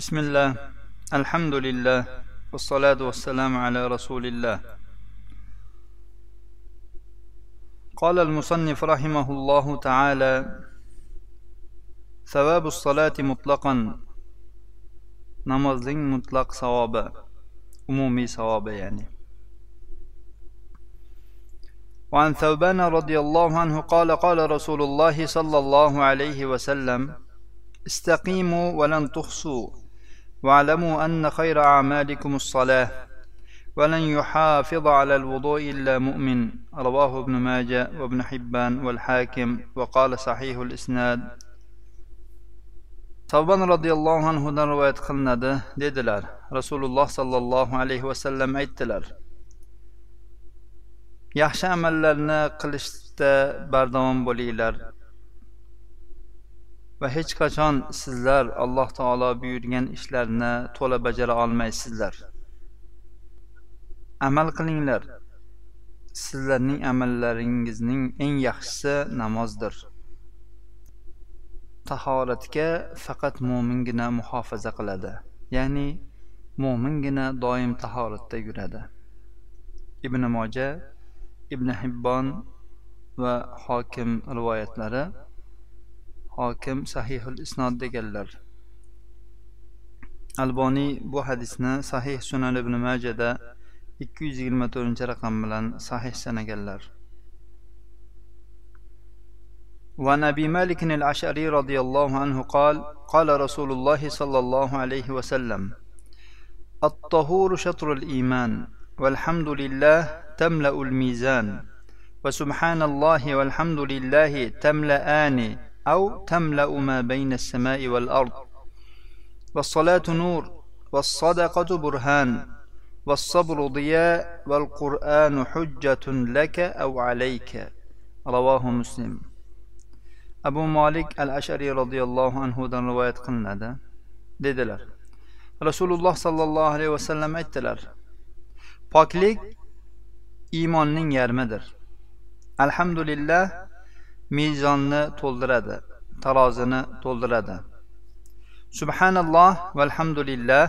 بسم الله. الحمد لله والصلاة والسلام على رسول الله. قال المصنف رحمه الله تعالى ثواب الصلاة مطلقا نمازين مطلق صوابا عمومي صوابا يعني. وعن ثوبان رضي الله عنه قال قال رسول الله صلى الله عليه وسلم استقيموا ولن تحصوا. واعلموا أن خير أعمالكم الصلاة ولن يحافظ على الوضوء إلا مؤمن رواه ابن ماجه وابن حبان والحاكم وقال صحيح الإسناد tavban roziyallohu anhudan rivoyat qilinadi dedilar rasululloh sollallohu alayhi vasallam aytdilar yaxshi amallarni qilishda bardavom bo'linglar va hech qachon sizlar alloh taolo buyurgan ishlarni to'la bajara olmaysizlar. Amal qilinglar. Sizlarning amallaringizning eng yaxshisi namozdir. Tahoratga faqat mo'mingina muhofaza qiladi ya'ni mo'mingina doim tahoratda yuradi. Ibn moja ibn hibbon va hokim rivoyatlari hokim sahihul isnod deganlar alboniy bu hadisni sahih sunan ibn majada ikki yuz yigirma to'rtinchi raqam bilan sahih وعن ابي مالك الاشعري رضي الله عنه قال قال رسول الله صلى الله عليه وسلم الطهور شطر الايمان والحمد لله تملا الميزان وسبحان الله والحمد لله تملأان أو تملأ ما بين السماء والأرض. والصلاة نور والصدقة برهان والصبر ضياء والقرآن حجة لك أو عليك. رواه مسلم. أبو مالك الأشعري رضي الله عنه دان رواية قلنا دلل رسول الله صلى الله عليه وسلم ve sellem ettiler. Paklik imanın الحمد لله mezonni to'ldiradi tarozini to'ldiradi. Subhanalloh valhamdulillah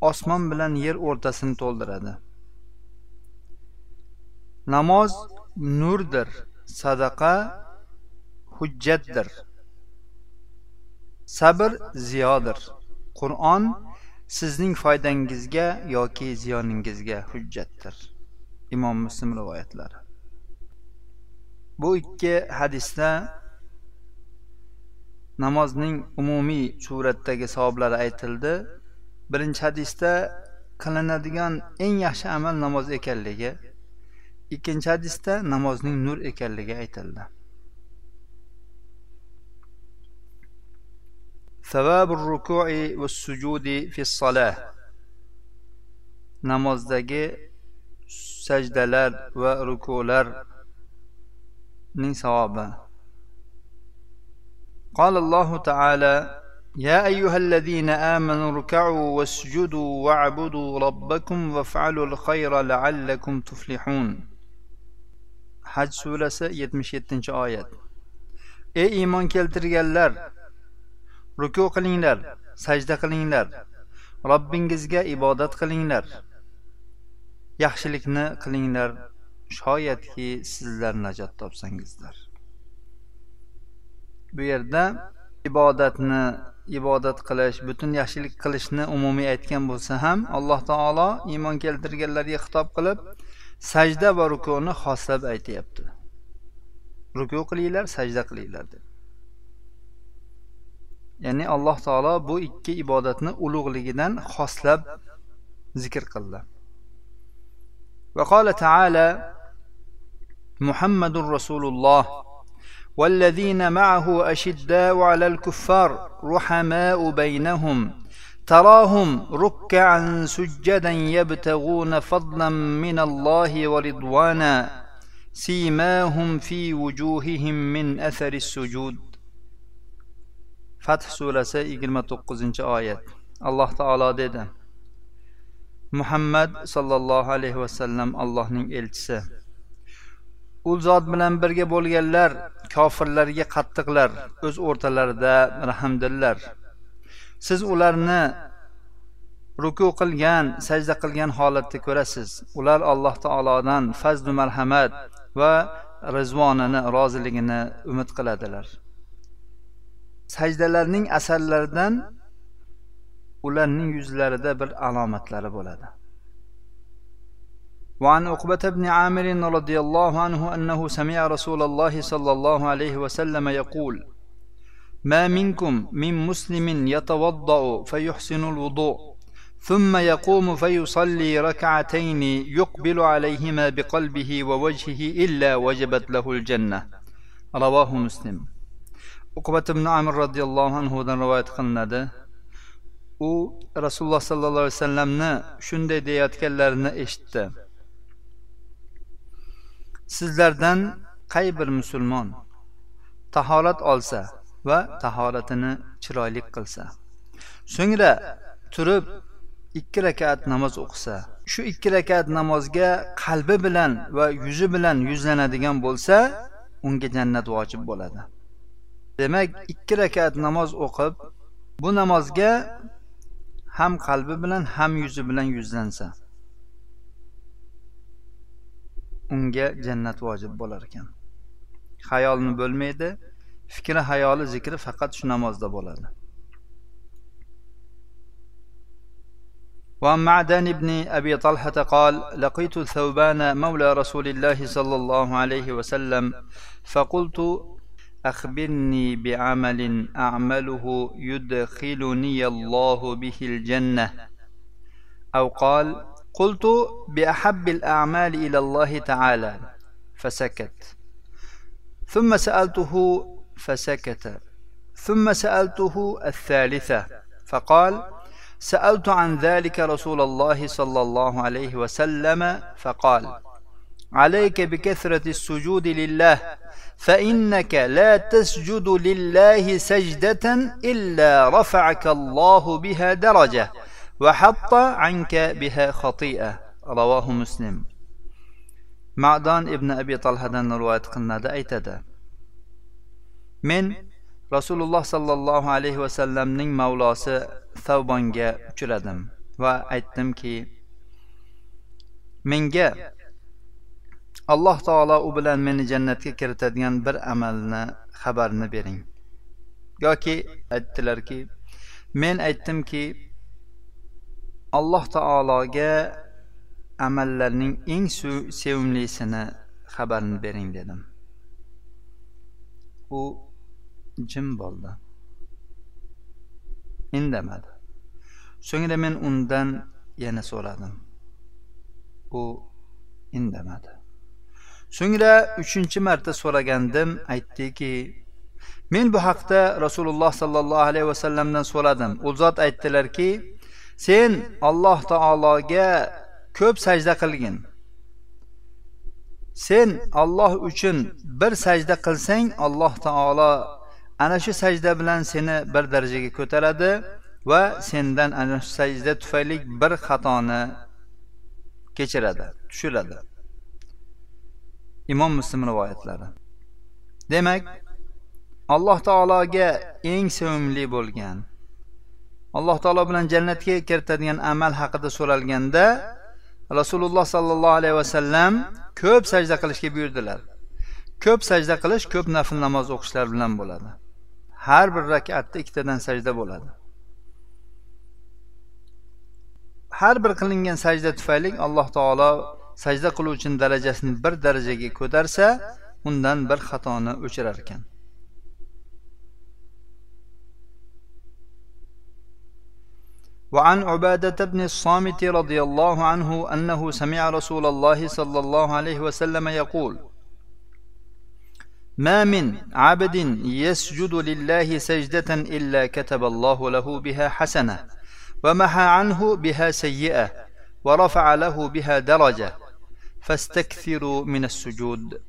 osmon bilan yer o'rtasini to'ldiradi. Namoz nurdir sadaqa hujjatdir. Sabr ziyodir. Qur'on sizning foydangizga yoki ziyoningizga hujjatdir. Imom muslim rivoyatlari. bu ikki hadisda namozning umumiy suratdagi savoblari aytildi birinchi hadisda qilinadigan eng yaxshi amal namoz ekanligi ikkinchi hadisda namozning nur ekanligi aytildi ثواب الركوع والسجود في الصلاة namozdagi sajdalar va rukularning savobi قال الله تعالى يا أيها الذين آمنوا اركعوا واسجدوا واعبدوا ربكم وافعلوا الخير لعلكم تفلحون haj surasi yetmish yettinchi oyat ey iymon keltirganlar ruku qilinglar sajda qilinglar robbingizga ibodat qilinglar yaxshilikni qilinglar shoyatki sizlar najot topsangizlar. Bu yerda ibodatni ibodat qilish butun yaxshilik qilishni umumiy aytgan bo'lsa ham alloh taolo iymon keltirganlarga xitob qilib sajda va rukuni xoslab aytyapti. Ruku qilinglar sajda qilinglar deb ya'ni alloh taolo bu ikki ibodatni ulug'ligidan xoslab zikr qildi. Va qola taala محمد رسول الله والذين معه أشداء على الكفار رحماء بينهم تراهم ركعا سجدا يبتغون فضلا من الله ورضوانا سيماهم في وجوههم من أثر السجود fath surasi yigirma to'qqizinchi oyat alloh taolo dedi muhammad sollallohu alayhi vasallam allohning elchisi U zot bilan birga bo'lganlar kofirlarga qattiqlar o'z o'rtalarida rahmdillar siz ularni ruku qilgan sajda qilgan holatda ko'rasiz. Ular alloh taolodan fazlu marhamat va rizvonini roziligini umid qiladilar. Sajdalarning asarlaridan ularning yuzlarida bir alomatlari bo'ladi. وعن عقبة بن عامر رضي الله عنه أنه سمع رسول الله صلى الله عليه وسلم يقول ما منكم من مسلم يتوضأ فيحسن الوضوء ثم يقوم فيصلي ركعتين يقبل عليهما بقلبه ووجهه إلا وجبت له الجنة رواه مسلم. uqbat ibn amir roziyallohu anhudan rivoyat qilinadi. U rasululloh sollallohu alayhi vasallamni shunday deyayotganlarini eshitdi. Sizlardan qay bir musulmon tahorat olsa va tahoratini chiroyli qilsa so'ngra turib ikki rakat namoz o'qisa shu ikki rakat namozga qalbi bilan va yuzi bilan yuzlanadigan bo'lsa unga jannat vojib bo'ladi. Demak ikki rakat namoz o'qib bu namozga ham qalbi bilan ham yuzi bilan yuzlansa unga jannat vojib bo'lar ekan xayolni bo'lmaydi fikri hayoli zikri faqat shu namozda bo'ladi وعن معدن بن أبي طلحة قال لقيت ثوبان مولى رسول الله صلى الله عليه وسلم فقلت أخبرني بعمل أعمله يدخلني الله به الجنة أو قال قلت بأحب الأعمال إلى الله تعالى فسكت. ثم سألته فسكت. ثم سألته الثالثة فقال سألت عن ذلك رسول الله صلى الله عليه وسلم فقال عليك بكثرة السجود لله فإنك لا تسجد لله سجدة إلا رفعك الله بها درجة. va hatta anka biha xotia ravohu muslim madon ibn abi talhadan rivoyat qilinadi aytadi men rasululloh sollallohu alayhi vasallamning mavlosi savbonga uchradim va aytdimki menga alloh taolo u bilan meni jannatga kiritadigan bir amalni xabarini bering yoki aytdilarki men aytdimki alloh taologa amallarning eng sevimlisini xabarini bering dedim. U jim bo'ldi. Indamadi. So'ngra men undan yana so'radim. U indamadi. So'ngra uchinchi marta so'ragandim aytdiki men bu haqda rasululloh sollallohu alayhi vasallamdan so'radim. U zot aytdilarki sen alloh taologa ko'p sajda qilgin. Sen olloh uchun bir sajda qilsang alloh taolo ana shu sajda bilan seni bir darajaga ko'taradi va sendan ana shu sajda tufayli bir xatoni kechiradi tushiradi. Imom muslim rivoyatlari. Demak alloh taologa eng sevimli bo'lgan alloh taolo bilan jannatga kiritadigan amal haqida so'ralganda rasululloh sollallohu alayhi vasallam ko'p sajda qilishga buyurdilar. Ko'p sajda qilish ko'p nafl namoz o'qishlar bilan bo'ladi. Har bir rakatda ikkitadan sajda bo'ladi. Har bir qilingan sajda tufayli alloh taolo sajda qiluvchini darajasini bir darajaga ko'tarsa undan bir xatoni o'chirar ekan. وعن عبادة بن الصامت رضي الله عنه أنه سمع رسول الله صلى الله عليه وسلم يقول ما من عبد يسجد لله سجدة إلا كتب الله له بها حسنة ومحى عنه بها سيئة ورفع له بها درجة فاستكثروا من السجود.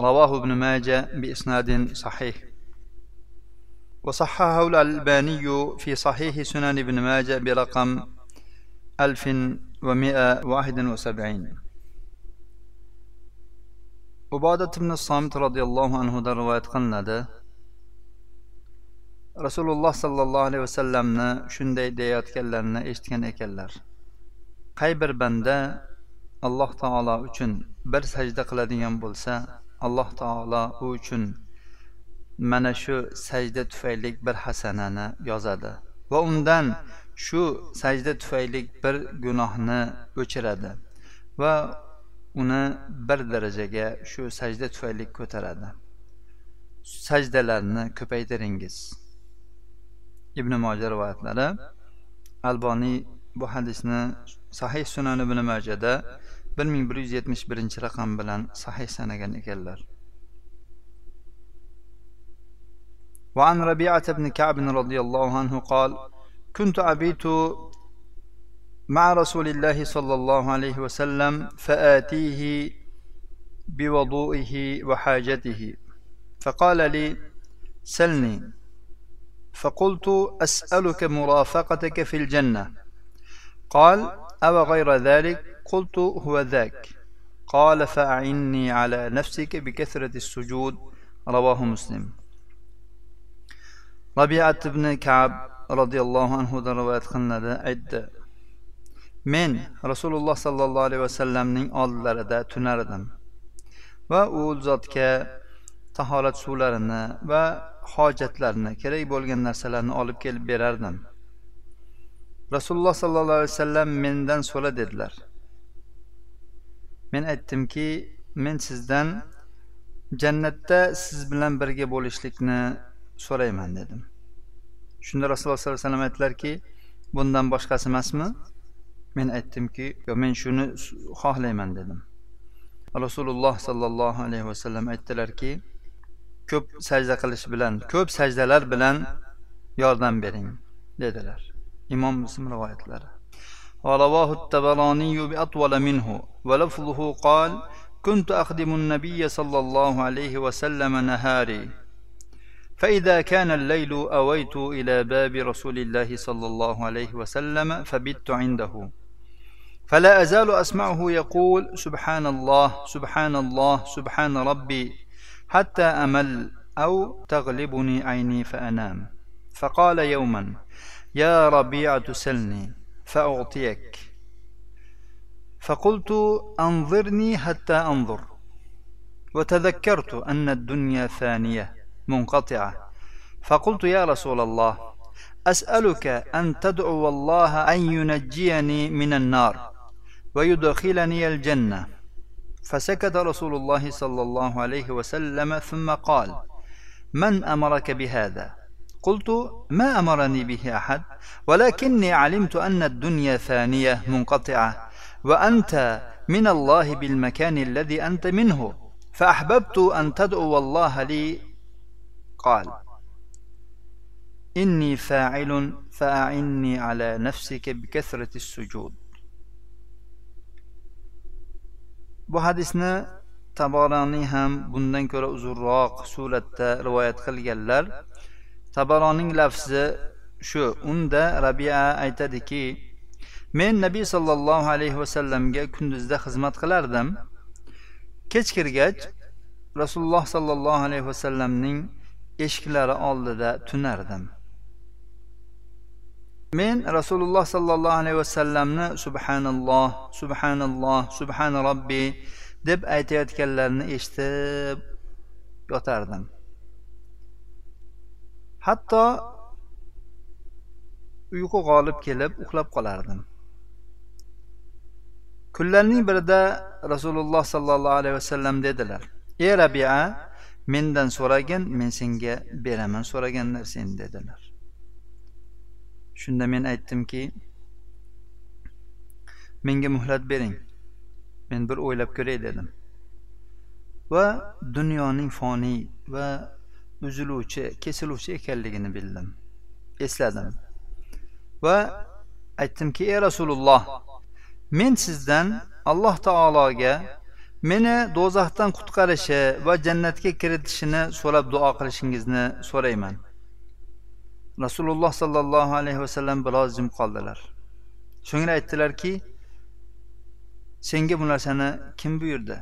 رواه ابن ماجه بإسناد صحيح. وصححه الألباني في صحيح سنن ابن ماجه برقم 1171 ubodat ibn somit roziyallohu anhudan rivoyat qilinadi rasululloh sollallohu alayhi vasallamni shunday deyayotganlarini eshitgan ekanlar qay bir banda alloh taolo uchun bir sajda qiladigan bo'lsa alloh taolo u uchun mana shu sajda tufayli bir hasanani yozadi va undan shu sajda tufayli bir gunohni o'chiradi va uni bir darajaga shu sajda tufayli ko'taradi. Sajdalarni ko'paytiringiz. Ibn moja rivoyatlari. Alboniy bu hadisni sahih sunan ibn majada bir ming bir yuz yetmish birinchi raqam bilan sahih sanagan ekanlar. وعن ربيعة بن كعب رضي الله عنه قال كنت أبيت مع رسول الله صلى الله عليه وسلم فآتيه بوضوئه وحاجته. فقال لي سلني. فقلت أسألك مرافقتك في الجنة. قال أو غير ذلك؟ قلت هو ذاك. قال فأعني على نفسك بكثرة السجود. رواه مسلم. robiat ibn kab roziyallohu anhudan rivoyat qilinadi aytdi. Men rasululloh sollallohu alayhi vasallamning oldilarida tunar edim va u zotga tahorat suvlarini va hojatlarni kerak bo'lgan narsalarni olib kelib berardim. Rasululloh sollallohu alayhi vasallam mendan so'ra dedilar. Men aytdimki men sizdan jannatda siz bilan birga bo'lishlikni so'rayman dedim shunda rasululloh sollallohu alayhi vasallam aytdilarki bundan boshqasi emasmi men aytdimki yo'q men shuni xohlayman dedim rasululloh sollallohu alayhi vasallam aytdilarki ko'p sajda qilish bilan ko'p sajdalar bilan yordam bering dedilar imom muslim rivoyatlari ورواه التبراني بأطول منه ولفظه قال كنت أخدم النبي صلى الله عليه وسلم نهاري فإذا كان الليل أويت إلى باب رسول الله صلى الله عليه وسلم فبت عنده. فلا أزال أسمعه يقول سبحان الله سبحان الله سبحان ربي حتى أمل أو تغلبني عيني فأنام. فقال يوما يا ربيعة سلني فأعطيك. فقلت أنظرني حتى أنظر. وتذكرت أن الدنيا ثانية. منقطعة. فقلت يا رسول الله أسألك أن تدعو الله أن ينجيني من النار ويدخلني الجنة. فسكت رسول الله صلى الله عليه وسلم ثم قال من أمرك بهذا؟ قلت ما أمرني به أحد ولكني علمت أن الدنيا ثانية منقطعة وأنت من الله بالمكان الذي أنت منه. فأحببت أن تدعو الله لي قال إني فاعل فأعني على نفسك بكثرة السجود bu hadisni taboroniy ham bundan ko'ra uzunroq suratda rivoyat qilganlar tabaroning lafzi shu unda rabia aytadiki men nabiy sollallohu alayhi vasallamga kunduzda xizmat qilardim kech kirgach rasululloh sollallohu alayhi vasallamning eshiklari oldida tunardim. Men rasululloh sollallohu alayhi vasallamni subhanalloh subhanalloh subhana robbi deb aytayotganlarini eshitib yotardim. Hatto uyqu g'olib kelib uxlab qolardim. Kunlarning birida rasululloh sollallohu alayhi vasallam dedilar ey rabia mendan so'ragin men senga beraman so'ragan narsangni dedilar. Shunda men aytdimki menga muhlat bering. Men bir o'ylab ko'ray dedim. Va dunyoning foniy va uziluvchi kesiluvchi ekanligini bildim. Esladim. Va aytdimki ey rasululloh men sizdan alloh taologa meni do'zaxdan qutqarishi va jannatga kiritishini so'rab duo qilishingizni so'rayman. Rasululloh sollallohu alayhi vasallam biroz jim qoldilar. So'ngra aytdilarki senga bu narsani kim buyurdi?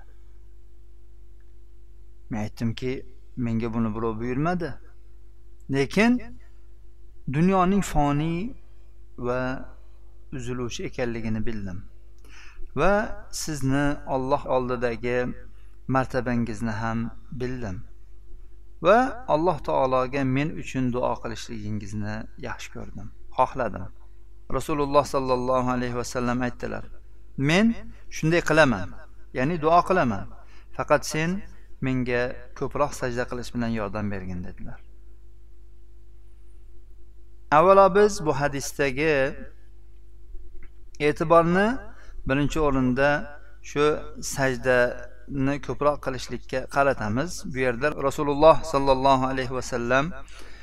Men aytdimki menga buni birov buyurmadi. Lekin dunyoning foniy va uziluvchi ekanligini bildim. Va sizni Alloh oldidagi martabangizni ham bildim. Va alloh taologa men uchun duo qilishligingizni yaxshi ko'rdim xohladim. Rasululloh sollallohu alayhi vasallam aytdilar men shunday qilaman ya'ni duo qilaman. Faqat sen menga ko'proq sajda qilish bilan yordam bergin dedilar. Avvalo biz bu hadisdagi e'tiborni birinchi o'rinda shu sajdani ko'proq qilishlikka qaratamiz. Bu yerda rasululloh sollallohu alayhi vasallam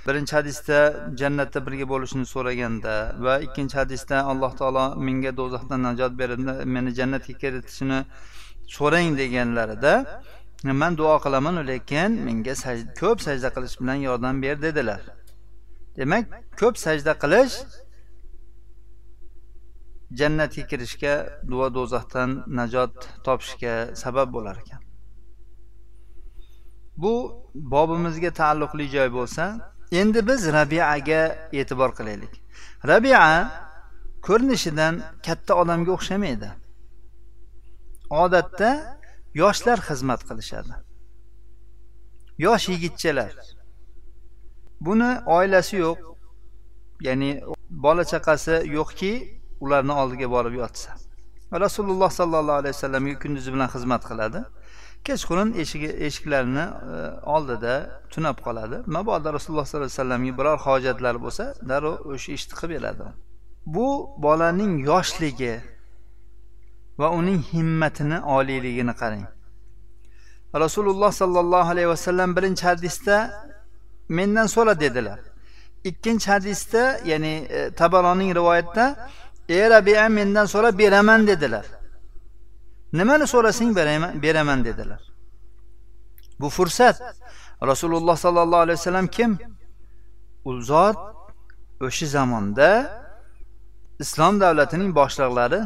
birinchi hadisda jannatda birga bo'lishni so'raganda va ikkinchi hadisda alloh taolo menga do'zaxdan najot berib meni jannatga kiritishini so'rang deganlarida man duo qilaman lekin menga ko'p sajda qilish bilan yordam ber dedilar. Demak ko'p sajda qilish jannatga kirishga duo do'zaxdan najot topishga sabab bo'lar ekan. Bu bobimizga taalluqli joy bo'lsa endi biz rabiaga e'tibor qilaylik. Rabia ko'rinishidan katta odamga o'xshamaydi. Odatda yoshlar xizmat qilishadi. Yosh yigitchalar. Buni oilasi yo'q ya'ni bola chaqasi yo'qki ularni oldiga borib yotsa. Rasululloh sollallohu alayhi vasallamga kunduzi bilan xizmat qiladi. Kechqurun eshigi eshiklarini e, oldida tunab qoladi. Mabodo rasululloh sollallohu alayhi vasallamga biror hojatlari bo'lsa darrov o'sha ishni qilib beradi. Bu bolaning yoshligi va uning himmatini oliyligini qarang. Rasululloh sollallohu alayhi vasallam birinchi hadisda mendan so'ra dedilar. Ikkinchi hadisda ya'ni e, tabaroning rivoyatida ey rabia mendan so'ra beraman dedilar nimani so'rasang beraman dedilar bu fursat. Rasululloh sollallohu alayhi vasallam kim? U zot o'sha zamonda islom davlatining boshliqlari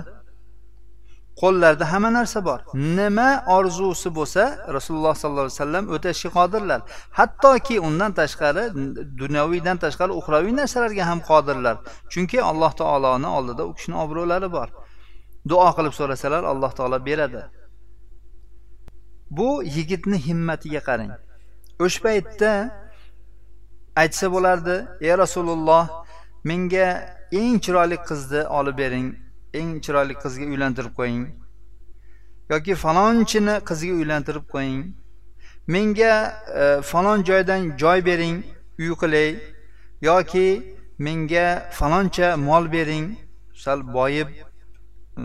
qo'llarida hamma narsa bor. Nima orzusi bo'lsa rasululloh sollallohu alayhi vasallam o'tashga qodirlar. Hattoki undan tashqari dunyoviydan tashqari uxroviy narsalarga ham qodirlar. Chunki alloh taoloni oldida u kishini obro'lari bor. Duo qilib so'rasalar alloh taolo beradi. Bu yigitni himmatiga qarang. O'sha paytda aytsa bo'lardi ey rasululloh menga eng chiroyli qizni olib bering. Eng chiroyli qizga uylantirib qo'ying. Yoki falonchini qizga uylantirib qo'ying. Menga e, falon joydan joy bering uy qilay. Yoki menga faloncha mol bering. Sal boyib e,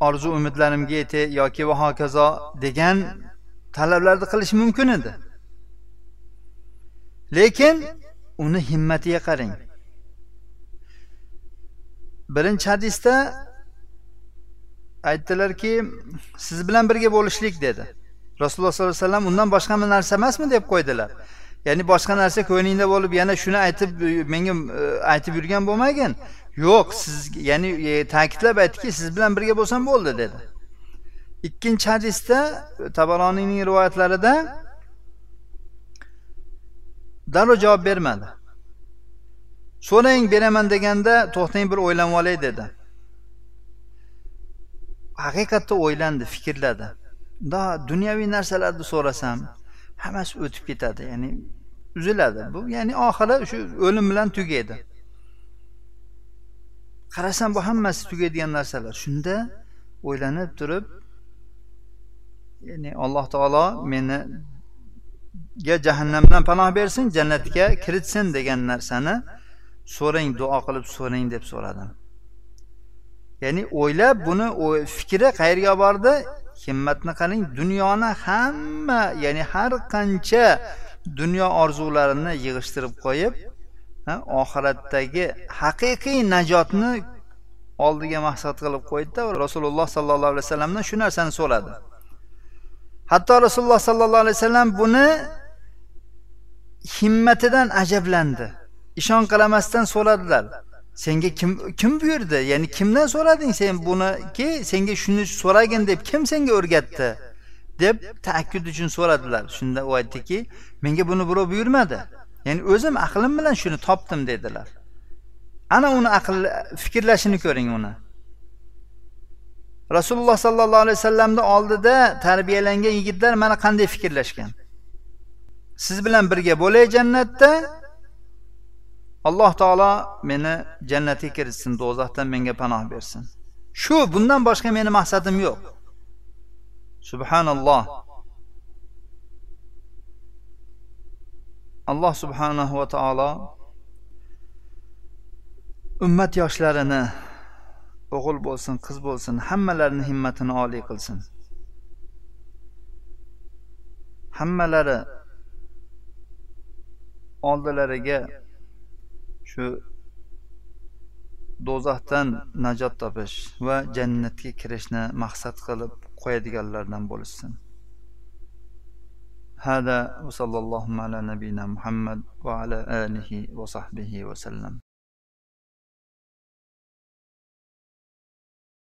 orzu umidlarimga yetay yoki va hokazo degan talablarni qilish mumkin edi. Lekin uni himmatiga qarang. Birinchi hadisda aytdilarki siz bilan birga bo'lishlik dedi. Rasululloh sollallohu alayhi vasallam undan boshqa narsa emasmi? deb qo'ydilar. Ya'ni boshqa narsa ko'nglingda bo'lib yana shuni aytib menga e, aytib yurgan bo'lmagin. Yo'q siz ya'ni e, ta'kidlab aytdiki siz bilan birga bo'lsam bo'ldi dedi. Ikkinchi hadisda tabaroniyning rivoyatlarida darrov javob bermadi. So'rang beraman deganda to'xtang bir o'ylanib olay dedi. Haqiqatda o'ylandi fikrladi. Dunyoviy narsalarni so'rasam hammasi o'tib ketadi ya'ni uziladi. Bu ya'ni oxiri shu o'lim bilan tugaydi. Qarasam bu hammasi tugaydigan narsalar. Shunda o'ylanib turib ya'ni alloh taolo meni jahannamdan panoh bersin jannatga kiritsin degan narsani so'rang duo qilib so'rang deb so'radim. Ya'ni o'ylab buni fikri qayerga bordi? Himmatni qarang dunyoni hamma ya'ni har qancha dunyo orzularini yig'ishtirib qo'yib oxiratdagi haqiqiy najotni oldiga maqsad qilib qo'ydida rasululloh sollallohu alayhi vasallamdan shu narsani so'radi. Hatto rasululloh sollallohu alayhi vasallam buni himmatidan ajablandi. Ishon qilmasdan so'radilar. Senga kim kim buyurdi? Ya'ni kimdan so'rading sen buniki senga shuni so'ragin deb kim senga o'rgatdi? Deb takid uchun so'radilar. Shunda u aytdiki menga buni birov buyurmadi. Ya'ni o'zim aqlim bilan shuni topdim dedilar. Ana uni aql fikrlashini ko'ring uni. Rasululloh sollallohu alayhi vasallamni oldida tarbiyalangan yigitlar mana qanday fikrlashgan? Siz bilan birga bo'lay jannatda alloh taolo meni jannatga kiritsin do'zaxdan menga panoh bersin. Shu bundan boshqa meni maqsadim yo'q. Subhanalloh. Alloh subhanahu va taolo ummat yoshlarini o'g'il bo'lsin qiz bo'lsin hammalarini himmatini oliy qilsin. Hammalari oldilariga shu do'zaxdan najot topish va jannatga kirishni maqsad qilib qo'yadiganlardan bo'lishsin هذا وصلى الله على نبينا محمد وعلى آله وصحبه وسلم